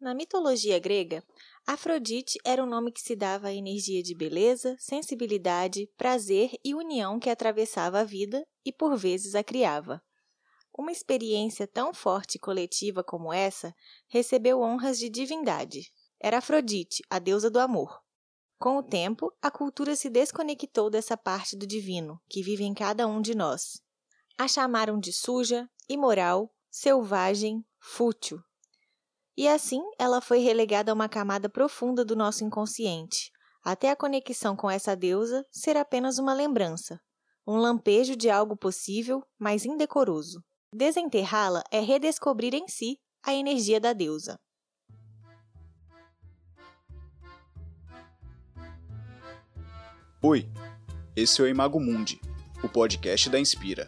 Na mitologia grega, Afrodite era um nome que se dava à energia de beleza, sensibilidade, prazer e união que atravessava a vida e por vezes a criava. Uma experiência tão forte e coletiva como essa recebeu honras de divindade. Era Afrodite, a deusa do amor. Com o tempo, a cultura se desconectou dessa parte do divino que vive em cada um de nós. A chamaram de suja, imoral, selvagem, fútil. E assim ela foi relegada a uma camada profunda do nosso inconsciente, até a conexão com essa deusa ser apenas uma lembrança, um lampejo de algo possível, mas indecoroso. Desenterrá-la é redescobrir em si a energia da deusa. Oi, esse é o Imago Mundi, o podcast da Inspira.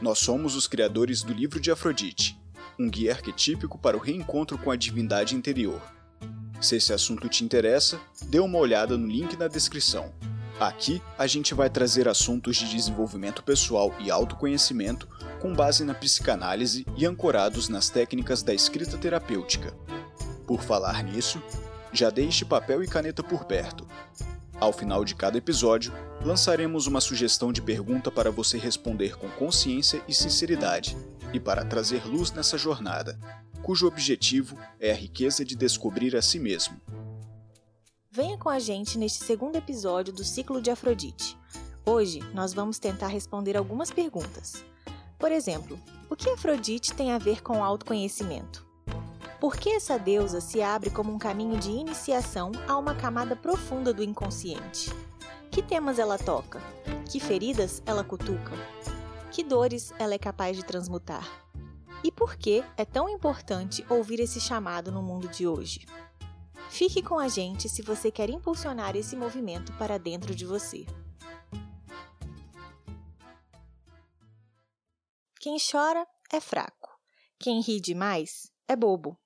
Nós somos os criadores do livro de Afrodite, um guia arquetípico para o reencontro com a divindade interior. Se esse assunto te interessa, dê uma olhada no link na descrição. Aqui a gente vai trazer assuntos de desenvolvimento pessoal e autoconhecimento com base na psicanálise e ancorados nas técnicas da escrita terapêutica. Por falar nisso, já deixe papel e caneta por perto. Ao final de cada episódio, lançaremos uma sugestão de pergunta para você responder com consciência e sinceridade e para trazer luz nessa jornada, cujo objetivo é a riqueza de descobrir a si mesmo. Venha com a gente neste segundo episódio do ciclo de Afrodite. Hoje nós vamos tentar responder algumas perguntas. Por exemplo, o que Afrodite tem a ver com autoconhecimento? Por que essa deusa se abre como um caminho de iniciação a uma camada profunda do inconsciente? Que temas ela toca? Que feridas ela cutuca? Que dores ela é capaz de transmutar? E por que é tão importante ouvir esse chamado no mundo de hoje? Fique com a gente se você quer impulsionar esse movimento para dentro de você. Quem chora é fraco. Quem ri demais é bobo.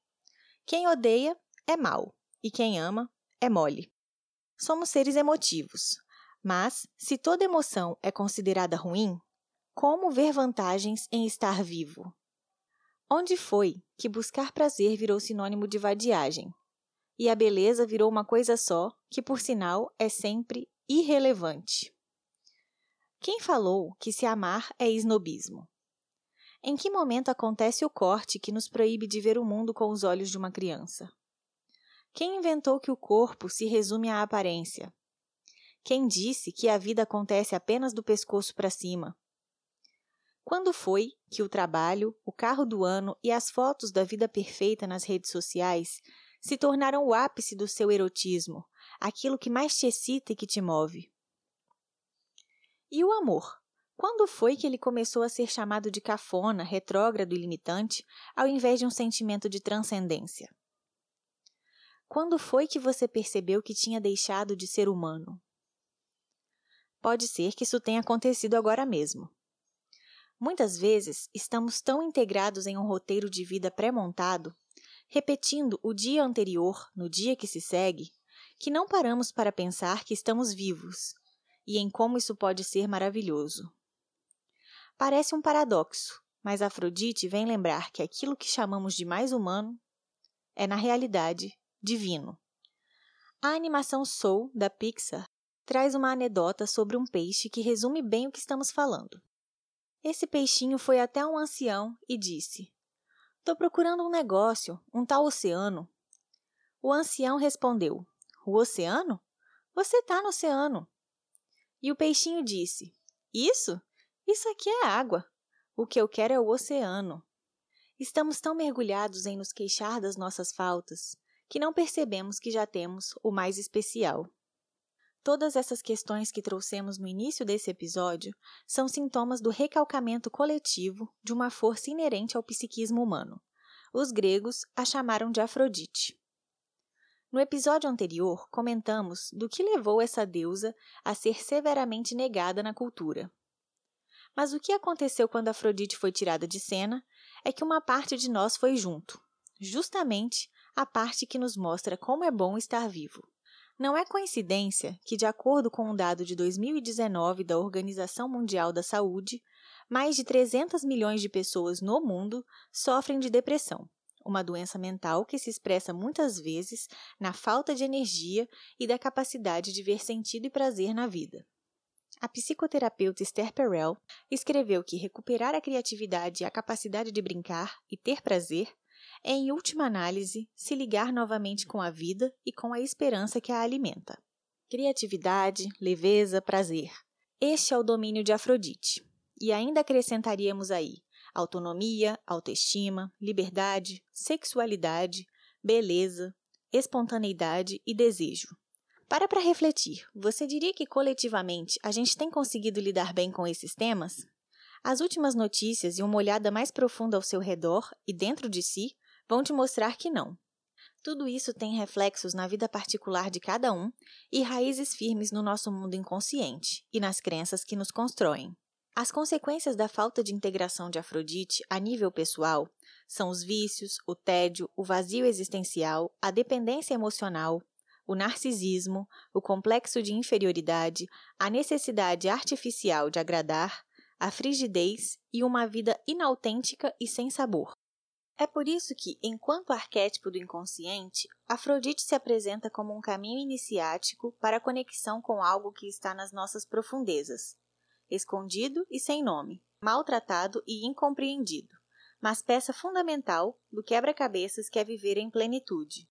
Quem odeia é mal. E quem ama é mole. Somos seres emotivos. Mas, se toda emoção é considerada ruim, como ver vantagens em estar vivo? Onde foi que buscar prazer virou sinônimo de vadiagem? E a beleza virou uma coisa só, que por sinal é sempre irrelevante. Quem falou que se amar é esnobismo? Em que momento acontece o corte que nos proíbe de ver o mundo com os olhos de uma criança? Quem inventou que o corpo se resume à aparência? Quem disse que a vida acontece apenas do pescoço para cima? Quando foi que o trabalho, o carro do ano e as fotos da vida perfeita nas redes sociais se tornaram o ápice do seu erotismo, aquilo que mais te excita e que te move? E o amor? Quando foi que ele começou a ser chamado de cafona, retrógrado e limitante, ao invés de um sentimento de transcendência? Quando foi que você percebeu que tinha deixado de ser humano? Pode ser que isso tenha acontecido agora mesmo. Muitas vezes estamos tão integrados em um roteiro de vida pré-montado, repetindo o dia anterior no dia que se segue, que não paramos para pensar que estamos vivos e em como isso pode ser maravilhoso. Parece um paradoxo, mas Afrodite vem lembrar que aquilo que chamamos de mais humano é, na realidade, divino. A animação Soul da Pixar traz uma anedota sobre um peixe que resume bem o que estamos falando. Esse peixinho foi até um ancião e disse: Tô procurando um negócio, um tal oceano. O ancião respondeu: O oceano? Você tá no oceano. E o peixinho disse: Isso? Isso aqui é água. O que eu quero é o oceano. Estamos tão mergulhados em nos queixar das nossas faltas que não percebemos que já temos o mais especial. Todas essas questões que trouxemos no início desse episódio são sintomas do recalcamento coletivo de uma força inerente ao psiquismo humano. Os gregos a chamaram de Afrodite. No episódio anterior, comentamos do que levou essa deusa a ser severamente negada na cultura. Mas o que aconteceu quando Afrodite foi tirada de cena é que uma parte de nós foi junto, justamente a parte que nos mostra como é bom estar vivo. Não é coincidência que, de acordo com um dado de 2019 da Organização Mundial da Saúde, mais de 300 milhões de pessoas no mundo sofrem de depressão, uma doença mental que se expressa muitas vezes na falta de energia e da capacidade de ver sentido e prazer na vida. A psicoterapeuta Esther Perel escreveu que recuperar a criatividade e a capacidade de brincar e ter prazer é, em última análise, se ligar novamente com a vida e com a esperança que a alimenta. Criatividade, leveza, prazer. Este é o domínio de Afrodite. E ainda acrescentaríamos aí autonomia, autoestima, liberdade, sexualidade, beleza, espontaneidade e desejo. Para para refletir, você diria que coletivamente a gente tem conseguido lidar bem com esses temas? As últimas notícias e uma olhada mais profunda ao seu redor e dentro de si vão te mostrar que não. Tudo isso tem reflexos na vida particular de cada um e raízes firmes no nosso mundo inconsciente e nas crenças que nos constroem. As consequências da falta de integração de Afrodite a nível pessoal são os vícios, o tédio, o vazio existencial, a dependência emocional, o narcisismo, o complexo de inferioridade, a necessidade artificial de agradar, a frigidez e uma vida inautêntica e sem sabor. É por isso que, enquanto arquétipo do inconsciente, Afrodite se apresenta como um caminho iniciático para a conexão com algo que está nas nossas profundezas, escondido e sem nome, maltratado e incompreendido, mas peça fundamental do quebra-cabeças que é viver em plenitude.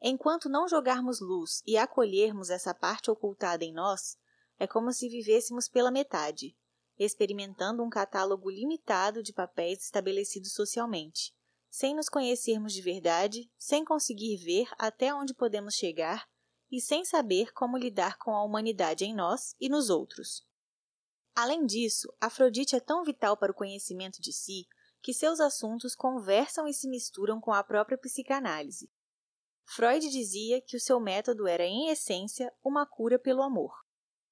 Enquanto não jogarmos luz e acolhermos essa parte ocultada em nós, é como se vivêssemos pela metade, experimentando um catálogo limitado de papéis estabelecidos socialmente, sem nos conhecermos de verdade, sem conseguir ver até onde podemos chegar e sem saber como lidar com a humanidade em nós e nos outros. Além disso, Afrodite é tão vital para o conhecimento de si que seus assuntos conversam e se misturam com a própria psicanálise. Freud dizia que o seu método era, em essência, uma cura pelo amor.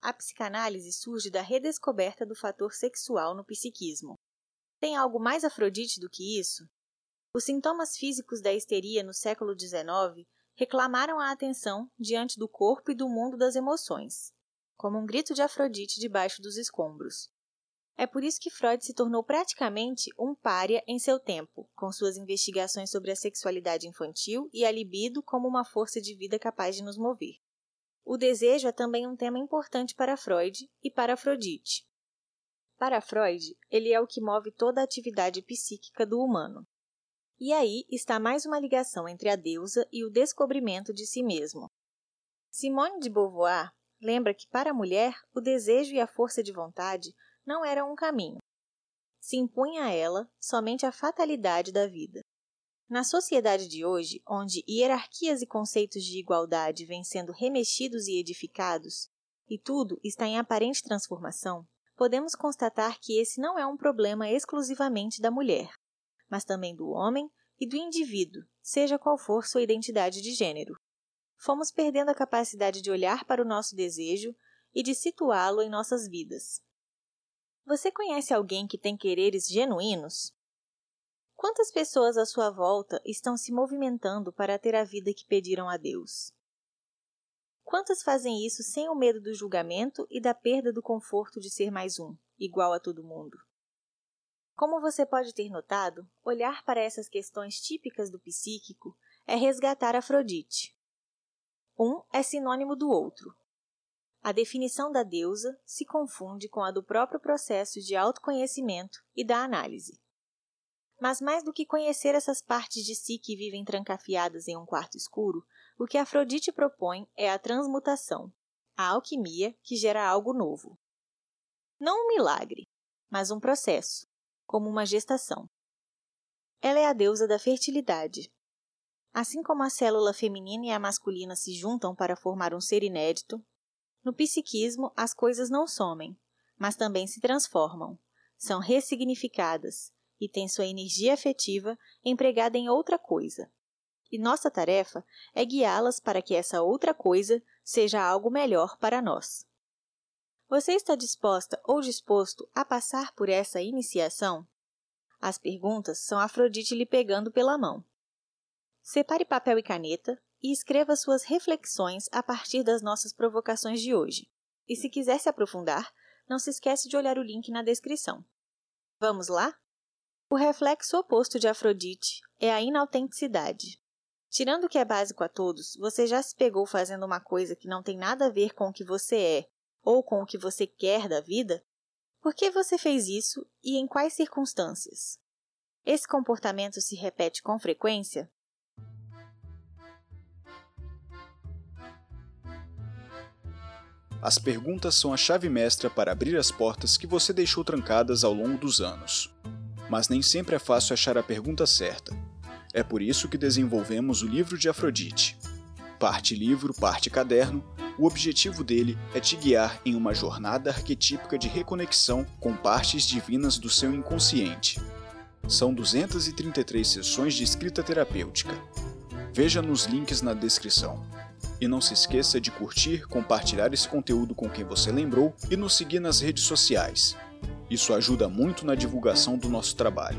A psicanálise surge da redescoberta do fator sexual no psiquismo. Tem algo mais afrodite do que isso? Os sintomas físicos da histeria no século XIX reclamaram a atenção diante do corpo e do mundo das emoções como um grito de Afrodite debaixo dos escombros. É por isso que Freud se tornou praticamente um pária em seu tempo, com suas investigações sobre a sexualidade infantil e a libido como uma força de vida capaz de nos mover. O desejo é também um tema importante para Freud e para Afrodite. Para Freud, ele é o que move toda a atividade psíquica do humano. E aí está mais uma ligação entre a deusa e o descobrimento de si mesmo. Simone de Beauvoir lembra que para a mulher o desejo e a força de vontade não eram um caminho. Se impunha a ela somente a fatalidade da vida. Na sociedade de hoje, onde hierarquias e conceitos de igualdade vêm sendo remexidos e edificados, e tudo está em aparente transformação, podemos constatar que esse não é um problema exclusivamente da mulher, mas também do homem e do indivíduo, seja qual for sua identidade de gênero fomos perdendo a capacidade de olhar para o nosso desejo e de situá-lo em nossas vidas. Você conhece alguém que tem quereres genuínos? Quantas pessoas à sua volta estão se movimentando para ter a vida que pediram a Deus? Quantas fazem isso sem o medo do julgamento e da perda do conforto de ser mais um, igual a todo mundo? Como você pode ter notado, olhar para essas questões típicas do psíquico é resgatar Afrodite, um é sinônimo do outro. A definição da deusa se confunde com a do próprio processo de autoconhecimento e da análise. Mas mais do que conhecer essas partes de si que vivem trancafiadas em um quarto escuro, o que Afrodite propõe é a transmutação, a alquimia que gera algo novo. Não um milagre, mas um processo, como uma gestação. Ela é a deusa da fertilidade, Assim como a célula feminina e a masculina se juntam para formar um ser inédito, no psiquismo as coisas não somem, mas também se transformam, são ressignificadas e têm sua energia afetiva empregada em outra coisa. E nossa tarefa é guiá-las para que essa outra coisa seja algo melhor para nós. Você está disposta ou disposto a passar por essa iniciação? As perguntas são Afrodite lhe pegando pela mão. Separe papel e caneta e escreva suas reflexões a partir das nossas provocações de hoje. E se quiser se aprofundar, não se esquece de olhar o link na descrição. Vamos lá? O reflexo oposto de Afrodite é a inautenticidade. Tirando o que é básico a todos, você já se pegou fazendo uma coisa que não tem nada a ver com o que você é ou com o que você quer da vida? Por que você fez isso e em quais circunstâncias? Esse comportamento se repete com frequência? As perguntas são a chave mestra para abrir as portas que você deixou trancadas ao longo dos anos. Mas nem sempre é fácil achar a pergunta certa. É por isso que desenvolvemos o livro de Afrodite. Parte livro, parte caderno, o objetivo dele é te guiar em uma jornada arquetípica de reconexão com partes divinas do seu inconsciente. São 233 sessões de escrita terapêutica. Veja nos links na descrição. E não se esqueça de curtir, compartilhar esse conteúdo com quem você lembrou e nos seguir nas redes sociais. Isso ajuda muito na divulgação do nosso trabalho.